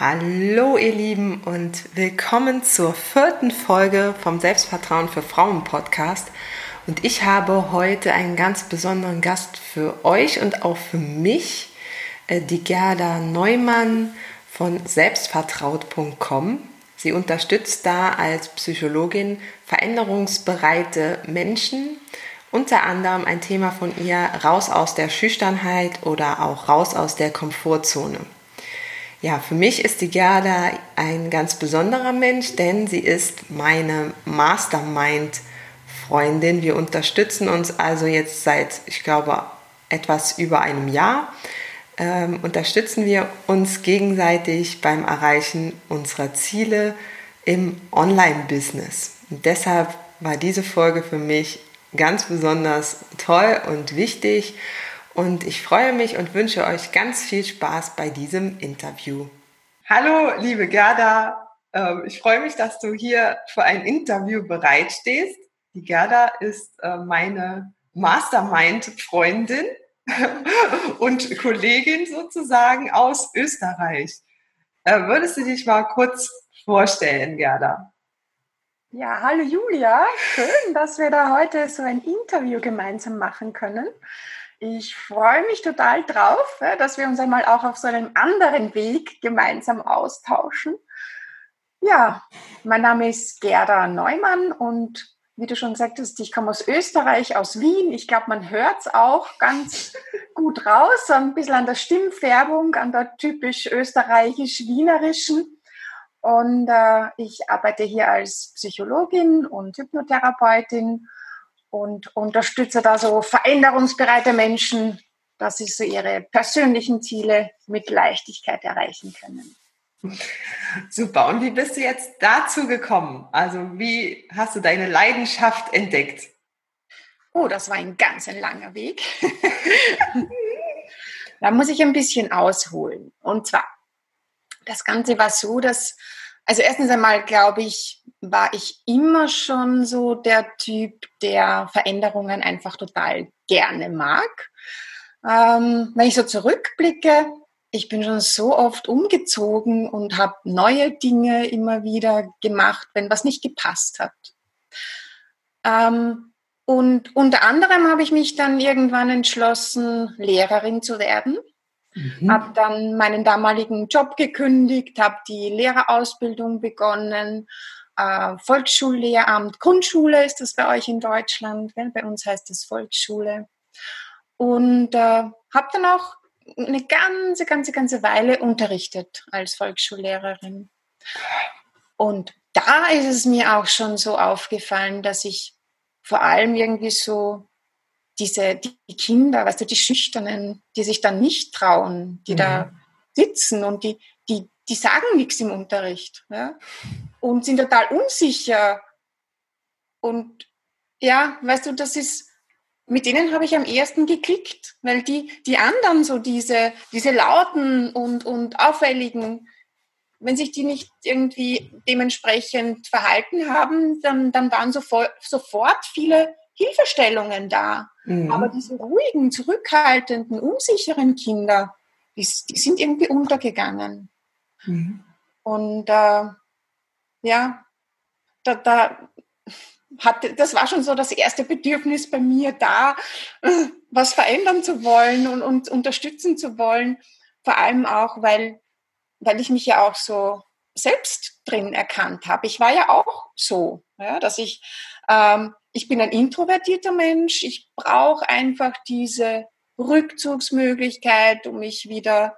Hallo ihr Lieben und willkommen zur vierten Folge vom Selbstvertrauen für Frauen Podcast. Und ich habe heute einen ganz besonderen Gast für euch und auch für mich, äh, die Gerda Neumann von selbstvertraut.com. Sie unterstützt da als Psychologin veränderungsbereite Menschen. Unter anderem ein Thema von ihr raus aus der Schüchternheit oder auch raus aus der Komfortzone. Ja, für mich ist die Gerda ein ganz besonderer Mensch, denn sie ist meine Mastermind-Freundin. Wir unterstützen uns also jetzt seit, ich glaube, etwas über einem Jahr. Ähm, unterstützen wir uns gegenseitig beim Erreichen unserer Ziele im Online-Business. Deshalb war diese Folge für mich ganz besonders toll und wichtig und ich freue mich und wünsche euch ganz viel Spaß bei diesem Interview. Hallo, liebe Gerda. Ähm, ich freue mich, dass du hier für ein Interview bereitstehst. Die Gerda ist äh, meine Mastermind-Freundin und Kollegin sozusagen aus Österreich. Äh, würdest du dich mal kurz vorstellen, Gerda? Ja, hallo Julia. Schön, dass wir da heute so ein Interview gemeinsam machen können. Ich freue mich total drauf, dass wir uns einmal auch auf so einem anderen Weg gemeinsam austauschen. Ja, mein Name ist Gerda Neumann und wie du schon sagtest, ich komme aus Österreich, aus Wien. Ich glaube, man hört es auch ganz gut raus, ein bisschen an der Stimmfärbung, an der typisch österreichisch-wienerischen. Und äh, ich arbeite hier als Psychologin und Hypnotherapeutin und unterstütze da so veränderungsbereite Menschen, dass sie so ihre persönlichen Ziele mit Leichtigkeit erreichen können. Super. Und wie bist du jetzt dazu gekommen? Also wie hast du deine Leidenschaft entdeckt? Oh, das war ein ganz ein langer Weg. da muss ich ein bisschen ausholen. Und zwar, das Ganze war so, dass, also erstens einmal glaube ich, war ich immer schon so der Typ, der Veränderungen einfach total gerne mag. Ähm, wenn ich so zurückblicke, ich bin schon so oft umgezogen und habe neue Dinge immer wieder gemacht, wenn was nicht gepasst hat. Ähm, und unter anderem habe ich mich dann irgendwann entschlossen, Lehrerin zu werden. Mhm. Habe dann meinen damaligen Job gekündigt, habe die Lehrerausbildung begonnen äh, Volksschullehramt, Grundschule ist das bei euch in Deutschland, gell? bei uns heißt es Volksschule. Und äh, habe dann auch eine ganze, ganze, ganze Weile unterrichtet als Volksschullehrerin. Und da ist es mir auch schon so aufgefallen, dass ich vor allem irgendwie so diese die Kinder, weißt du, die Schüchternen, die sich dann nicht trauen, die mhm. da sitzen und die, die, die sagen nichts im Unterricht. Ja? und sind total unsicher. Und ja, weißt du, das ist, mit denen habe ich am ersten geklickt, weil die, die anderen so diese, diese lauten und, und auffälligen, wenn sich die nicht irgendwie dementsprechend verhalten haben, dann, dann waren sofort, sofort viele Hilfestellungen da. Mhm. Aber diese ruhigen, zurückhaltenden, unsicheren Kinder, die, die sind irgendwie untergegangen. Mhm. Und äh, ja, da, da hatte, das war schon so das erste Bedürfnis bei mir da, was verändern zu wollen und, und unterstützen zu wollen. Vor allem auch, weil, weil ich mich ja auch so selbst drin erkannt habe. Ich war ja auch so, ja, dass ich, ähm, ich bin ein introvertierter Mensch. Ich brauche einfach diese Rückzugsmöglichkeit, um mich wieder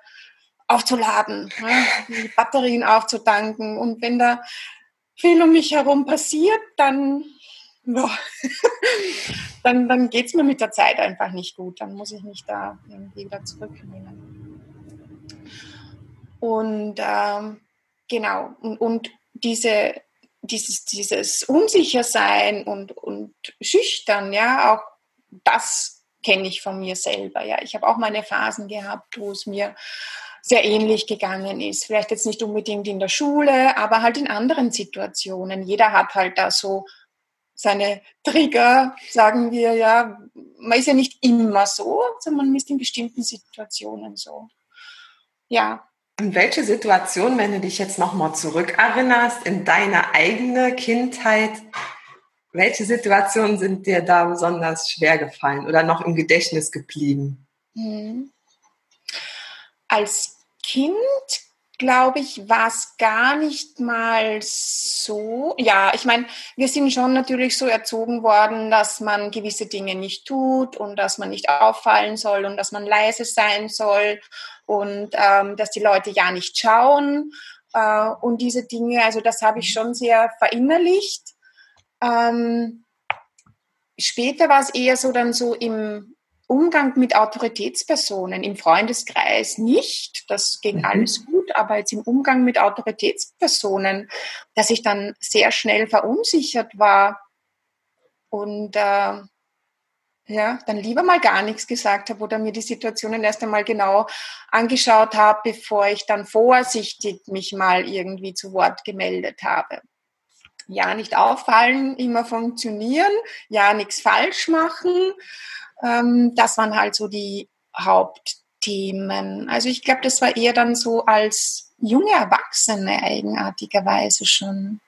aufzuladen, ne, die Batterien aufzutanken. Und wenn da viel um mich herum passiert, dann, dann, dann geht es mir mit der Zeit einfach nicht gut. Dann muss ich mich da irgendwie wieder zurücknehmen. Und ähm, genau. Und, und diese, dieses, dieses Unsichersein und, und Schüchtern, ja, auch das kenne ich von mir selber. Ja, ich habe auch meine Phasen gehabt, wo es mir sehr ähnlich gegangen ist. Vielleicht jetzt nicht unbedingt in der Schule, aber halt in anderen Situationen. Jeder hat halt da so seine Trigger, sagen wir ja. Man ist ja nicht immer so, sondern man ist in bestimmten Situationen so. Ja. Und welche Situation, wenn du dich jetzt nochmal zurückerinnerst in deine eigene Kindheit, welche Situationen sind dir da besonders schwer gefallen oder noch im Gedächtnis geblieben? Mhm. Als Kind glaube ich, war es gar nicht mal so. Ja, ich meine, wir sind schon natürlich so erzogen worden, dass man gewisse Dinge nicht tut und dass man nicht auffallen soll und dass man leise sein soll und ähm, dass die Leute ja nicht schauen äh, und diese Dinge. Also das habe ich schon sehr verinnerlicht. Ähm, später war es eher so dann so im Umgang mit Autoritätspersonen im Freundeskreis nicht. Das ging mhm. alles gut, aber jetzt im Umgang mit Autoritätspersonen, dass ich dann sehr schnell verunsichert war und äh, ja, dann lieber mal gar nichts gesagt habe oder mir die Situationen erst einmal genau angeschaut habe, bevor ich dann vorsichtig mich mal irgendwie zu Wort gemeldet habe. Ja, nicht auffallen, immer funktionieren, ja, nichts falsch machen ähm, das waren halt so die Hauptthemen. Also ich glaube, das war eher dann so als junge Erwachsene eigenartigerweise schon.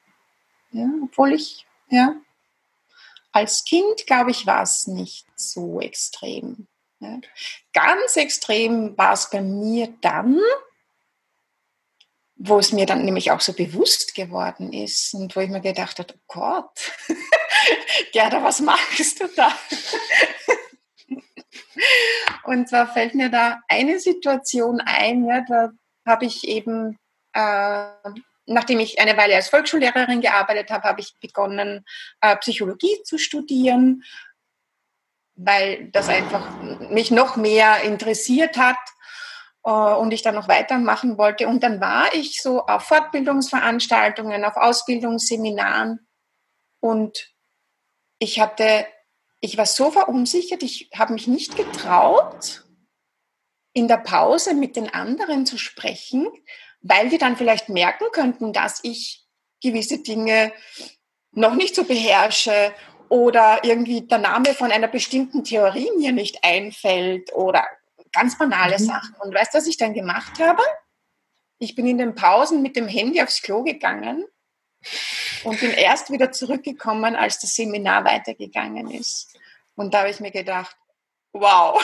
Ja, obwohl ich, ja, als Kind, glaube ich, war es nicht so extrem. Ja. Ganz extrem war es bei mir dann, wo es mir dann nämlich auch so bewusst geworden ist und wo ich mir gedacht habe, oh Gott, Gerda, was machst du da? Und zwar fällt mir da eine Situation ein, ja, da habe ich eben, äh, nachdem ich eine Weile als Volksschullehrerin gearbeitet habe, habe ich begonnen, äh, Psychologie zu studieren, weil das einfach mich noch mehr interessiert hat äh, und ich dann noch weitermachen wollte. Und dann war ich so auf Fortbildungsveranstaltungen, auf Ausbildungsseminaren und ich hatte ich war so verunsichert, ich habe mich nicht getraut, in der Pause mit den anderen zu sprechen, weil die dann vielleicht merken könnten, dass ich gewisse Dinge noch nicht so beherrsche oder irgendwie der Name von einer bestimmten Theorie mir nicht einfällt oder ganz banale mhm. Sachen. Und weißt du, was ich dann gemacht habe? Ich bin in den Pausen mit dem Handy aufs Klo gegangen und bin erst wieder zurückgekommen, als das Seminar weitergegangen ist. Und da habe ich mir gedacht, wow,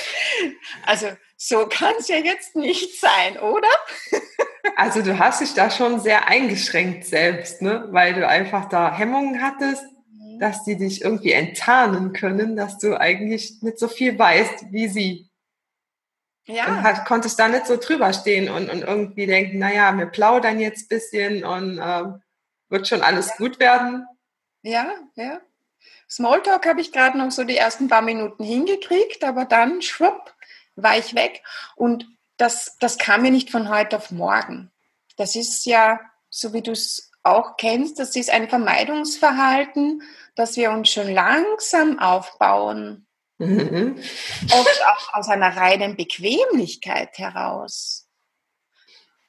also so kann es ja jetzt nicht sein, oder? also du hast dich da schon sehr eingeschränkt selbst, ne? weil du einfach da Hemmungen hattest, mhm. dass die dich irgendwie enttarnen können, dass du eigentlich nicht so viel weißt wie sie. Ja. Und halt, konntest da nicht so drüber stehen und, und irgendwie denken, naja, wir plaudern jetzt ein bisschen und ähm, wird schon alles ja. gut werden. Ja, ja. Smalltalk habe ich gerade noch so die ersten paar Minuten hingekriegt, aber dann, schwupp, war ich weg. Und das, das kam mir nicht von heute auf morgen. Das ist ja, so wie du es auch kennst, das ist ein Vermeidungsverhalten, das wir uns schon langsam aufbauen. Mhm. Oft auch aus einer reinen Bequemlichkeit heraus.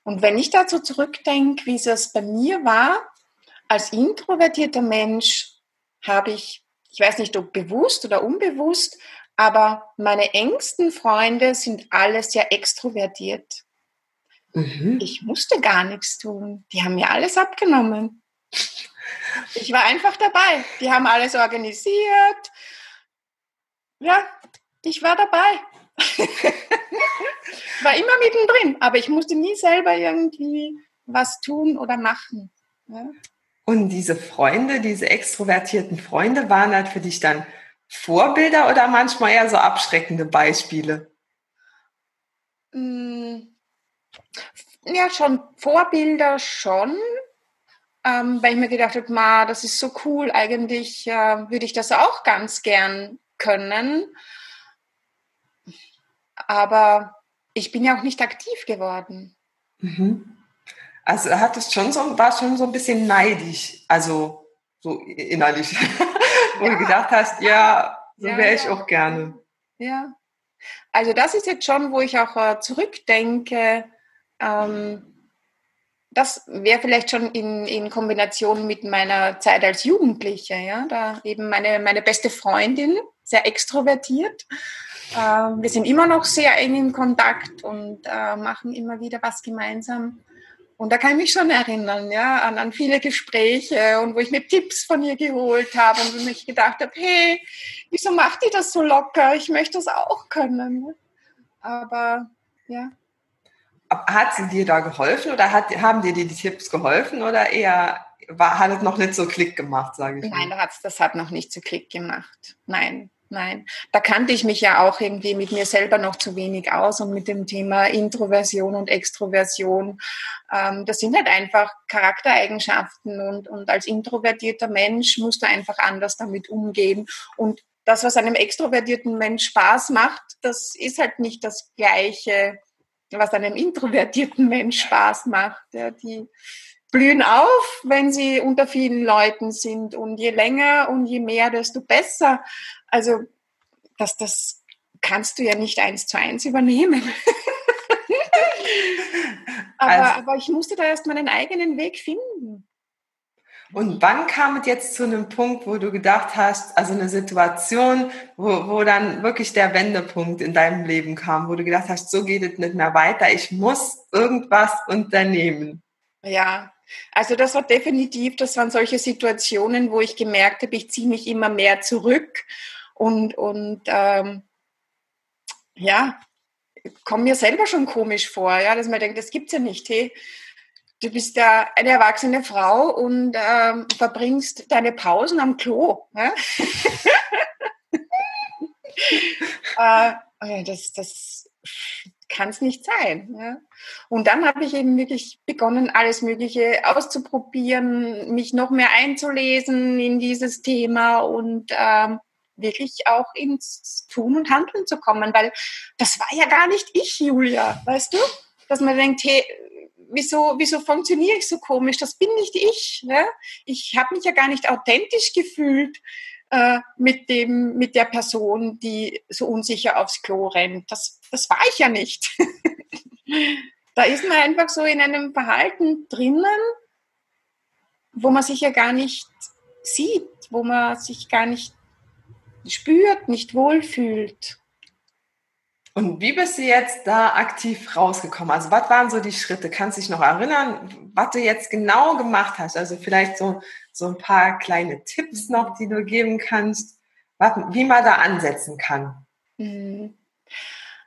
Und wenn ich dazu zurückdenke, wie es bei mir war, als introvertierter Mensch habe ich, ich weiß nicht, ob bewusst oder unbewusst, aber meine engsten Freunde sind alle sehr extrovertiert. Mhm. Ich musste gar nichts tun. Die haben mir alles abgenommen. Ich war einfach dabei. Die haben alles organisiert. Ja, ich war dabei. war immer mittendrin, aber ich musste nie selber irgendwie was tun oder machen. Ja. Und diese Freunde, diese extrovertierten Freunde, waren halt für dich dann Vorbilder oder manchmal eher so abschreckende Beispiele? Mm, ja, schon Vorbilder schon, ähm, weil ich mir gedacht habe, ma, das ist so cool, eigentlich äh, würde ich das auch ganz gern können. Aber ich bin ja auch nicht aktiv geworden. Mhm. Also hat es schon so, war schon so ein bisschen neidisch, also so innerlich, wo du gedacht hast, ja, so wäre ich auch gerne. Ja, also das ist jetzt schon, wo ich auch äh, zurückdenke. Ähm, das wäre vielleicht schon in, in Kombination mit meiner Zeit als Jugendliche, ja, da eben meine, meine beste Freundin, sehr extrovertiert. Äh, wir sind immer noch sehr eng in Kontakt und äh, machen immer wieder was gemeinsam. Und da kann ich mich schon erinnern, ja, an, an viele Gespräche und wo ich mir Tipps von ihr geholt habe und wo ich gedacht habe, hey, wieso macht die das so locker? Ich möchte das auch können. Aber ja. Hat sie dir da geholfen oder hat, haben dir die, die Tipps geholfen oder eher war, hat es noch nicht so Klick gemacht, sage ich? Nein, mal? das hat noch nicht so Klick gemacht. Nein. Nein, da kannte ich mich ja auch irgendwie mit mir selber noch zu wenig aus und mit dem Thema Introversion und Extroversion. Ähm, das sind halt einfach Charaktereigenschaften und, und als introvertierter Mensch musst du einfach anders damit umgehen. Und das, was einem extrovertierten Mensch Spaß macht, das ist halt nicht das Gleiche, was einem introvertierten Mensch Spaß macht. Ja, die blühen auf, wenn sie unter vielen Leuten sind. Und je länger und je mehr, desto besser. Also das, das kannst du ja nicht eins zu eins übernehmen. aber, also, aber ich musste da erst meinen eigenen Weg finden. Und wann kam es jetzt zu einem Punkt, wo du gedacht hast, also eine Situation, wo, wo dann wirklich der Wendepunkt in deinem Leben kam, wo du gedacht hast, so geht es nicht mehr weiter, ich muss irgendwas unternehmen? Ja, also das war definitiv, das waren solche Situationen, wo ich gemerkt habe, ich ziehe mich immer mehr zurück und, und ähm, ja, komme mir selber schon komisch vor, ja, dass man denkt, das gibt's ja nicht. Hey, du bist ja eine erwachsene Frau und ähm, verbringst deine Pausen am Klo. Ja? äh, das, das kann es nicht sein. Ja? Und dann habe ich eben wirklich begonnen, alles Mögliche auszuprobieren, mich noch mehr einzulesen in dieses Thema und ähm, wirklich auch ins Tun und Handeln zu kommen, weil das war ja gar nicht ich, Julia, weißt du? Dass man denkt, hey, wieso, wieso funktioniere ich so komisch? Das bin nicht ich. Ne? Ich habe mich ja gar nicht authentisch gefühlt äh, mit, dem, mit der Person, die so unsicher aufs Klo rennt. Das, das war ich ja nicht. da ist man einfach so in einem Verhalten drinnen, wo man sich ja gar nicht sieht, wo man sich gar nicht spürt, nicht wohlfühlt. Und wie bist du jetzt da aktiv rausgekommen? Also was waren so die Schritte? Kannst du dich noch erinnern, was du jetzt genau gemacht hast? Also vielleicht so, so ein paar kleine Tipps noch, die du geben kannst, wie man da ansetzen kann. Mhm.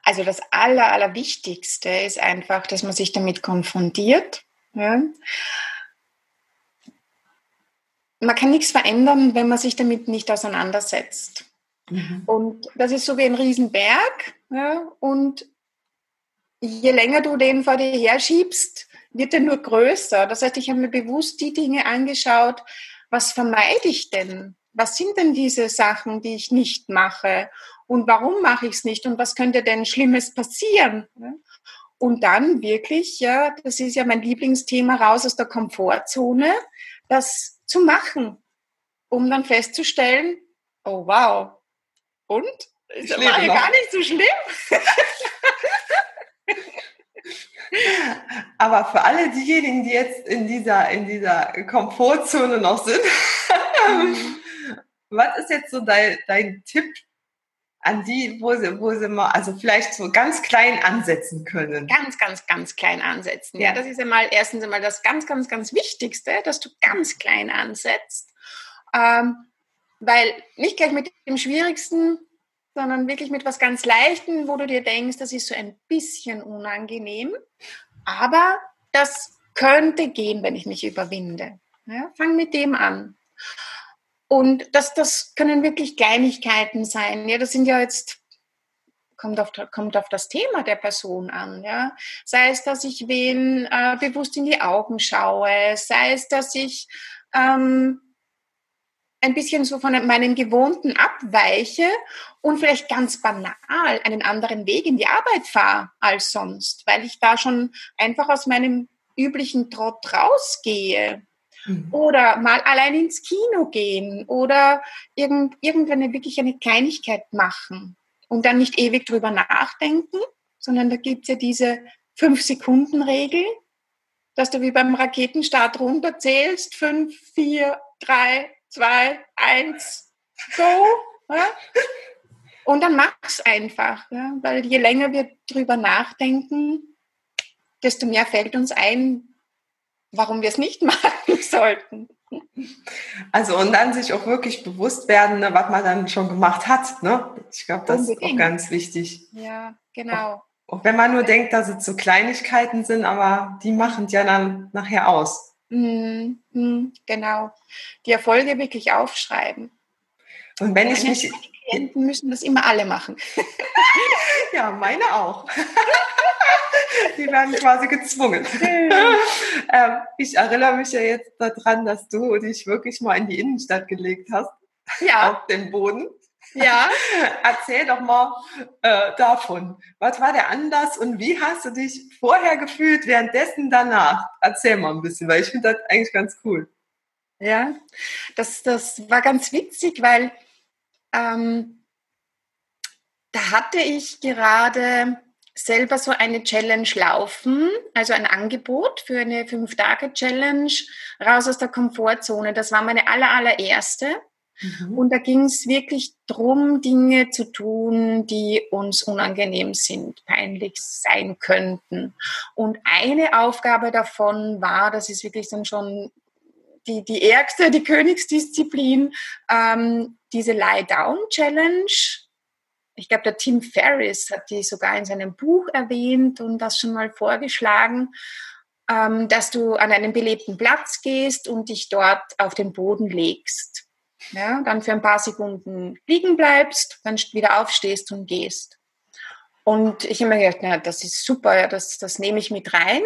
Also das Aller, Allerwichtigste ist einfach, dass man sich damit konfrontiert. Ja? Man kann nichts verändern, wenn man sich damit nicht auseinandersetzt. Mhm. Und das ist so wie ein Riesenberg. Ja? Und je länger du den vor dir herschiebst, wird er nur größer. Das heißt, ich habe mir bewusst die Dinge angeschaut, was vermeide ich denn? Was sind denn diese Sachen, die ich nicht mache? Und warum mache ich es nicht? Und was könnte denn Schlimmes passieren? Und dann wirklich, ja, das ist ja mein Lieblingsthema, raus aus der Komfortzone, das zu machen, um dann festzustellen, oh wow, und? Das war ja gar nicht so schlimm. Aber für alle diejenigen, die jetzt in dieser, in dieser Komfortzone noch sind, was ist jetzt so dein, dein Tipp an die, wo sie, wo sie mal, also vielleicht so ganz klein ansetzen können? Ganz, ganz, ganz klein ansetzen. Ja, ja das ist einmal erstens einmal das ganz, ganz, ganz Wichtigste, dass du ganz klein ansetzt. Ähm, weil nicht gleich mit dem Schwierigsten sondern wirklich mit was ganz Leichtem, wo du dir denkst, das ist so ein bisschen unangenehm, aber das könnte gehen, wenn ich mich überwinde. Ja, fang mit dem an. Und das, das können wirklich Kleinigkeiten sein. Ja, das sind ja jetzt kommt auf, kommt auf das Thema der Person an. Ja? Sei es, dass ich wen äh, bewusst in die Augen schaue, sei es, dass ich ähm, ein bisschen so von meinem Gewohnten abweiche und vielleicht ganz banal einen anderen Weg in die Arbeit fahre als sonst, weil ich da schon einfach aus meinem üblichen Trott rausgehe mhm. oder mal allein ins Kino gehen oder irgend, irgendwann wirklich eine Kleinigkeit machen und dann nicht ewig drüber nachdenken, sondern da gibt es ja diese Fünf-Sekunden-Regel, dass du wie beim Raketenstart runterzählst, fünf, vier, drei, zwei, eins, go. Ja? Und dann mach's einfach, ja? weil je länger wir drüber nachdenken, desto mehr fällt uns ein, warum wir es nicht machen sollten. Also und dann sich auch wirklich bewusst werden, ne, was man dann schon gemacht hat. Ne? Ich glaube, das Unbedingt. ist auch ganz wichtig. Ja, genau. Auch, auch, wenn man nur denkt, dass es so Kleinigkeiten sind, aber die machen ja dann nachher aus. Mm, mm, genau. Die Erfolge wirklich aufschreiben. Und wenn ich mich Klienten müssen das immer alle machen. ja, meine auch. Die werden quasi gezwungen. ähm, ich erinnere mich ja jetzt daran, dass du dich wirklich mal in die Innenstadt gelegt hast. Ja. Auf den Boden. Ja. Erzähl doch mal äh, davon. Was war der Anlass und wie hast du dich vorher gefühlt, währenddessen danach? Erzähl mal ein bisschen, weil ich finde das eigentlich ganz cool. Ja, das, das war ganz witzig, weil ähm, da hatte ich gerade selber so eine Challenge laufen, also ein Angebot für eine Fünf-Tage-Challenge raus aus der Komfortzone. Das war meine aller, allererste. Mhm. Und da ging es wirklich darum, Dinge zu tun, die uns unangenehm sind, peinlich sein könnten. Und eine Aufgabe davon war, das ist wirklich dann schon die, die ärgste, die Königsdisziplin, ähm, diese Lie-Down-Challenge. Ich glaube, der Tim Ferriss hat die sogar in seinem Buch erwähnt und das schon mal vorgeschlagen, ähm, dass du an einen belebten Platz gehst und dich dort auf den Boden legst. Ja, dann für ein paar Sekunden liegen bleibst, dann wieder aufstehst und gehst. Und ich habe mir gedacht, na, das ist super, das, das nehme ich mit rein.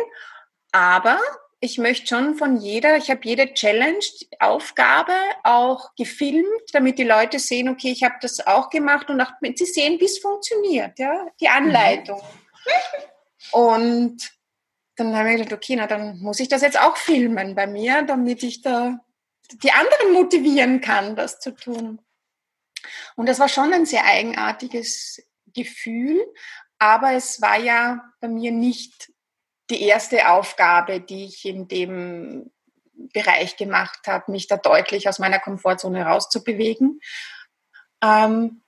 Aber ich möchte schon von jeder, ich habe jede Challenge, Aufgabe auch gefilmt, damit die Leute sehen, okay, ich habe das auch gemacht und auch, sie sehen, wie es funktioniert, ja, die Anleitung. Mhm. Und dann habe ich gedacht, okay, na dann muss ich das jetzt auch filmen bei mir, damit ich da die anderen motivieren kann, das zu tun. Und das war schon ein sehr eigenartiges Gefühl, aber es war ja bei mir nicht die erste Aufgabe, die ich in dem Bereich gemacht habe, mich da deutlich aus meiner Komfortzone rauszubewegen. Ähm,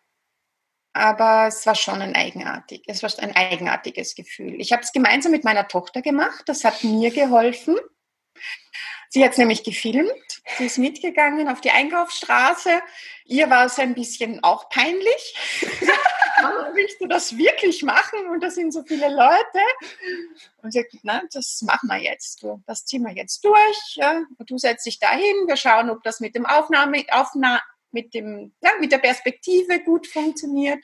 aber es war schon ein eigenartig, es war ein eigenartiges Gefühl. Ich habe es gemeinsam mit meiner Tochter gemacht. Das hat mir geholfen. Sie hat es nämlich gefilmt. Sie ist mitgegangen auf die Einkaufsstraße. Ihr war es ein bisschen auch peinlich. willst du das wirklich machen? Und da sind so viele Leute. Und sie sagt, na, das machen wir jetzt. Das ziehen wir jetzt durch. Ja. Und du setzt dich dahin. Wir schauen, ob das mit dem Aufnahme, Aufnahme mit dem, ja, mit der Perspektive gut funktioniert.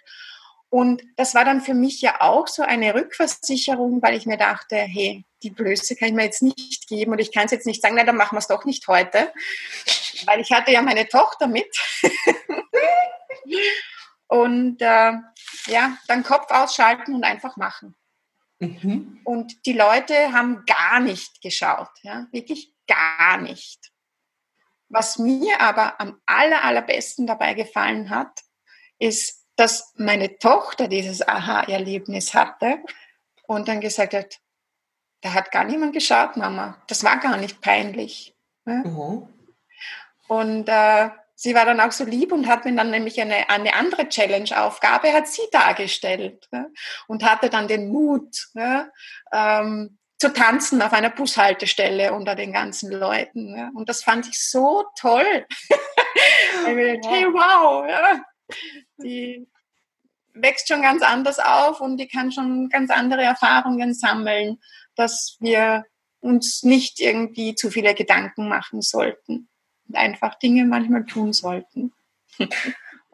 Und das war dann für mich ja auch so eine Rückversicherung, weil ich mir dachte, hey, die Blöße kann ich mir jetzt nicht geben und ich kann es jetzt nicht sagen, nein, dann machen wir es doch nicht heute, weil ich hatte ja meine Tochter mit. und äh, ja, dann Kopf ausschalten und einfach machen. Mhm. Und die Leute haben gar nicht geschaut, ja, wirklich gar nicht. Was mir aber am aller, allerbesten dabei gefallen hat, ist, dass meine Tochter dieses Aha-Erlebnis hatte und dann gesagt hat, da hat gar niemand geschaut, Mama. Das war gar nicht peinlich. Ne? Mhm. Und äh, sie war dann auch so lieb und hat mir dann nämlich eine, eine andere Challenge-Aufgabe, hat sie dargestellt ne? und hatte dann den Mut, ne? ähm, zu tanzen auf einer Bushaltestelle unter den ganzen Leuten. Ne? Und das fand ich so toll. hey, wow, ja die wächst schon ganz anders auf und die kann schon ganz andere Erfahrungen sammeln, dass wir uns nicht irgendwie zu viele Gedanken machen sollten und einfach Dinge manchmal tun sollten.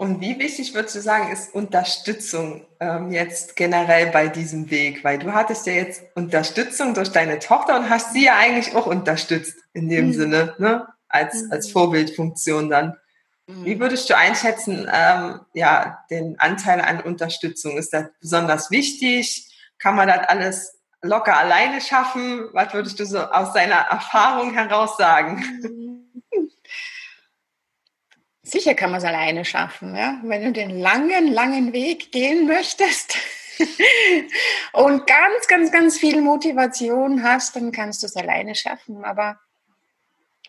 Und wie wichtig würdest du sagen, ist Unterstützung ähm, jetzt generell bei diesem Weg? Weil du hattest ja jetzt Unterstützung durch deine Tochter und hast sie ja eigentlich auch unterstützt in dem mhm. Sinne, ne? als, als mhm. Vorbildfunktion dann. Wie würdest du einschätzen, ähm, ja, den Anteil an Unterstützung? Ist das besonders wichtig? Kann man das alles locker alleine schaffen? Was würdest du so aus deiner Erfahrung heraus sagen? Sicher kann man es alleine schaffen, ja? wenn du den langen, langen Weg gehen möchtest und ganz, ganz, ganz viel Motivation hast, dann kannst du es alleine schaffen. Aber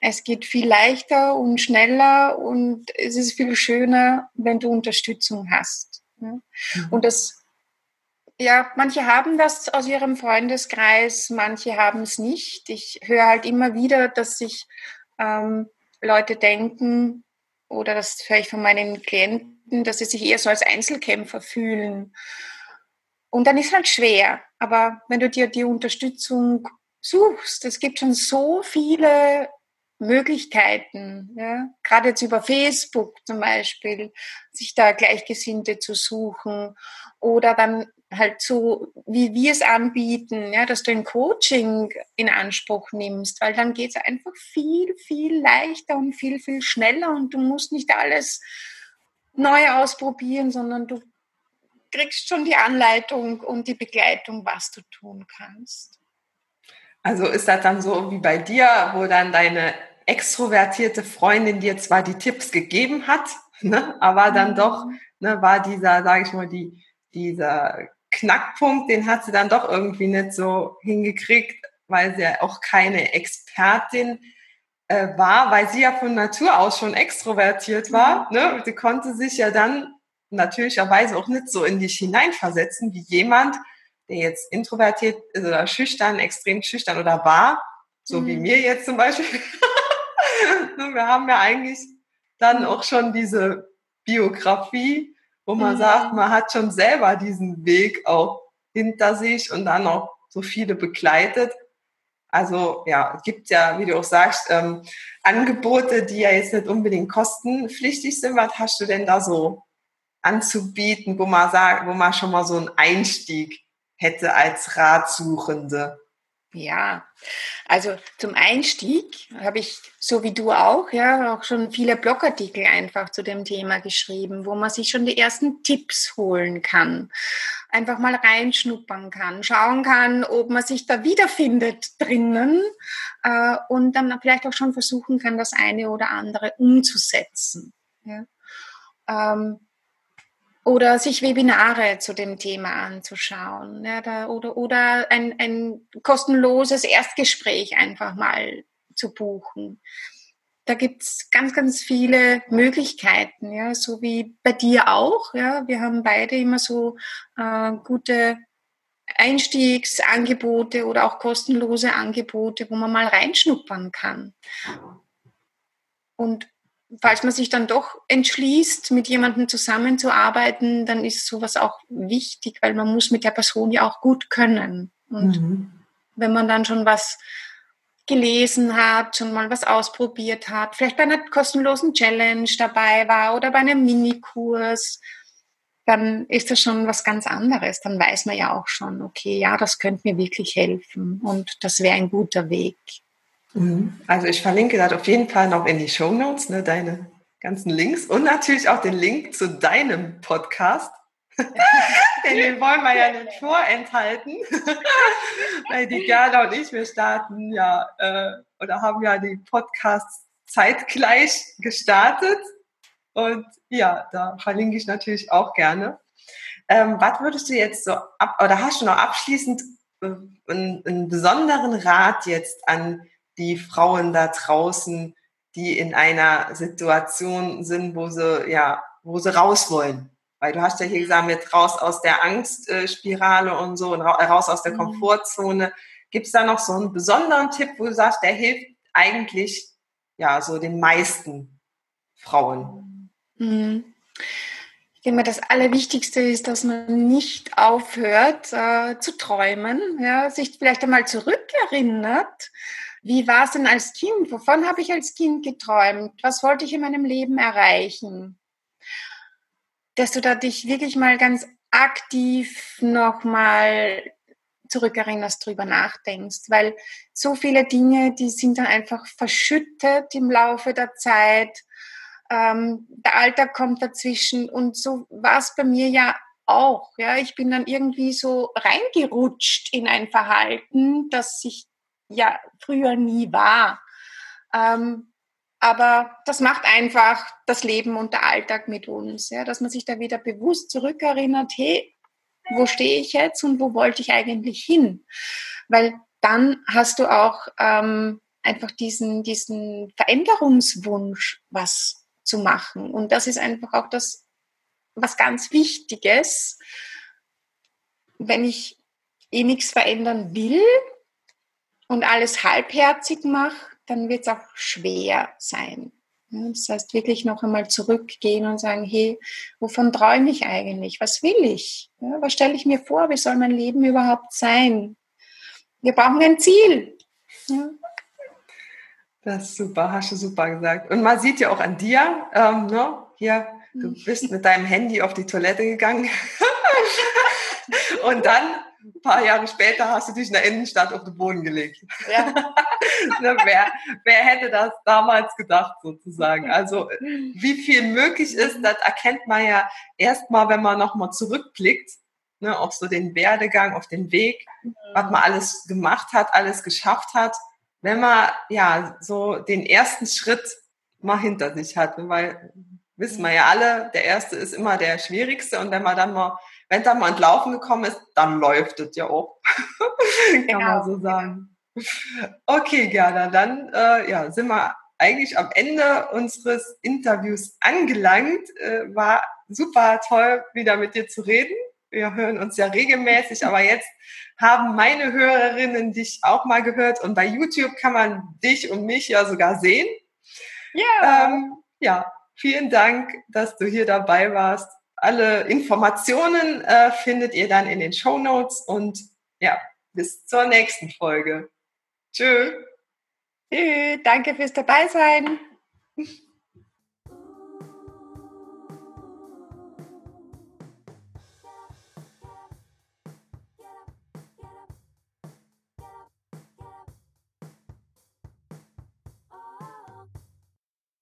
es geht viel leichter und schneller und es ist viel schöner, wenn du Unterstützung hast. Mhm. Und das, ja, manche haben das aus ihrem Freundeskreis, manche haben es nicht. Ich höre halt immer wieder, dass sich ähm, Leute denken, oder das höre ich von meinen Klienten, dass sie sich eher so als Einzelkämpfer fühlen. Und dann ist halt schwer. Aber wenn du dir die Unterstützung suchst, es gibt schon so viele Möglichkeiten, ja? gerade jetzt über Facebook zum Beispiel, sich da Gleichgesinnte zu suchen oder dann halt so, wie wir es anbieten, ja, dass du ein Coaching in Anspruch nimmst, weil dann geht es einfach viel, viel leichter und viel, viel schneller und du musst nicht alles neu ausprobieren, sondern du kriegst schon die Anleitung und die Begleitung, was du tun kannst. Also ist das dann so wie bei dir, wo dann deine extrovertierte Freundin dir zwar die Tipps gegeben hat, ne, aber dann mhm. doch ne, war dieser, sage ich mal, die, dieser Knackpunkt, den hat sie dann doch irgendwie nicht so hingekriegt, weil sie ja auch keine Expertin äh, war, weil sie ja von Natur aus schon extrovertiert war. Mhm. Ne? Sie konnte sich ja dann natürlicherweise auch nicht so in dich hineinversetzen wie jemand, der jetzt introvertiert ist oder schüchtern, extrem schüchtern oder war, so mhm. wie mir jetzt zum Beispiel. Wir haben ja eigentlich dann auch schon diese Biografie, wo man mhm. sagt, man hat schon selber diesen Weg auch hinter sich und dann auch so viele begleitet. Also ja, es gibt ja, wie du auch sagst, ähm, Angebote, die ja jetzt nicht unbedingt kostenpflichtig sind. Was hast du denn da so anzubieten, wo man sagt, wo man schon mal so einen Einstieg hätte als Ratsuchende? Ja, also zum Einstieg habe ich, so wie du auch, ja, auch schon viele Blogartikel einfach zu dem Thema geschrieben, wo man sich schon die ersten Tipps holen kann, einfach mal reinschnuppern kann, schauen kann, ob man sich da wiederfindet drinnen äh, und dann vielleicht auch schon versuchen kann, das eine oder andere umzusetzen. Ja. Ähm, oder sich Webinare zu dem Thema anzuschauen ja, da, oder, oder ein, ein kostenloses Erstgespräch einfach mal zu buchen. Da gibt's ganz, ganz viele Möglichkeiten, ja, so wie bei dir auch. Ja. Wir haben beide immer so äh, gute Einstiegsangebote oder auch kostenlose Angebote, wo man mal reinschnuppern kann. Und falls man sich dann doch entschließt, mit jemandem zusammenzuarbeiten, dann ist sowas auch wichtig, weil man muss mit der Person ja auch gut können. Und mhm. wenn man dann schon was gelesen hat, schon mal was ausprobiert hat, vielleicht bei einer kostenlosen Challenge dabei war oder bei einem Minikurs, dann ist das schon was ganz anderes. Dann weiß man ja auch schon, okay, ja, das könnte mir wirklich helfen und das wäre ein guter Weg. Mhm. Also ich verlinke das auf jeden Fall noch in die Show Notes, ne, deine ganzen Links und natürlich auch den Link zu deinem Podcast. den wollen wir ja nicht vorenthalten, weil die Gerda und ich, wir starten ja äh, oder haben ja die Podcasts zeitgleich gestartet und ja, da verlinke ich natürlich auch gerne. Ähm, was würdest du jetzt so ab oder hast du noch abschließend äh, einen, einen besonderen Rat jetzt an die Frauen da draußen, die in einer Situation sind, wo sie, ja, wo sie raus wollen. Weil du hast ja hier gesagt, mit raus aus der Angstspirale und so und raus aus der mhm. Komfortzone. Gibt es da noch so einen besonderen Tipp, wo du sagst, der hilft eigentlich ja so den meisten Frauen? Mhm. Ich denke mal, das Allerwichtigste ist, dass man nicht aufhört äh, zu träumen, ja, sich vielleicht einmal zurückerinnert wie war es denn als Kind? Wovon habe ich als Kind geträumt? Was wollte ich in meinem Leben erreichen? Dass du da dich wirklich mal ganz aktiv nochmal zurückerinnerst, drüber nachdenkst, weil so viele Dinge, die sind dann einfach verschüttet im Laufe der Zeit. Ähm, der Alltag kommt dazwischen und so war es bei mir ja auch. Ja, ich bin dann irgendwie so reingerutscht in ein Verhalten, das ich ja früher nie war. Ähm, aber das macht einfach das Leben und der Alltag mit uns, ja, dass man sich da wieder bewusst zurückerinnert, hey, wo stehe ich jetzt und wo wollte ich eigentlich hin? Weil dann hast du auch ähm, einfach diesen, diesen Veränderungswunsch, was zu machen. Und das ist einfach auch das, was ganz Wichtiges. Wenn ich eh nichts verändern will und alles halbherzig mache, dann wird es auch schwer sein. Das heißt, wirklich noch einmal zurückgehen und sagen, hey, wovon träume ich eigentlich? Was will ich? was stelle ich mir vor? Wie soll mein Leben überhaupt sein? Wir brauchen ein Ziel. Das ist super, hast du super gesagt. Und man sieht ja auch an dir, ähm, ne? hier, du mhm. bist mit deinem Handy auf die Toilette gegangen. und dann, ein paar Jahre später, hast du dich in der Innenstadt auf den Boden gelegt. Ja. wer, wer hätte das damals gedacht, sozusagen? Also, wie viel möglich ist, das erkennt man ja erstmal, wenn man nochmal zurückblickt, ne, auf so den Werdegang, auf den Weg, was man alles gemacht hat, alles geschafft hat wenn man ja so den ersten Schritt mal hinter sich hat, weil wissen wir ja alle, der erste ist immer der schwierigste und wenn man dann mal, wenn dann mal entlaufen gekommen ist, dann läuft es ja auch, kann genau. man so sagen. Okay, Gerda, dann äh, ja, sind wir eigentlich am Ende unseres Interviews angelangt. Äh, war super toll, wieder mit dir zu reden wir hören uns ja regelmäßig, aber jetzt haben meine Hörerinnen dich auch mal gehört und bei YouTube kann man dich und mich ja sogar sehen. Ja. Ähm, ja, vielen Dank, dass du hier dabei warst. Alle Informationen äh, findet ihr dann in den Show Notes und ja, bis zur nächsten Folge. Tschö. Tschö, danke fürs Dabeisein.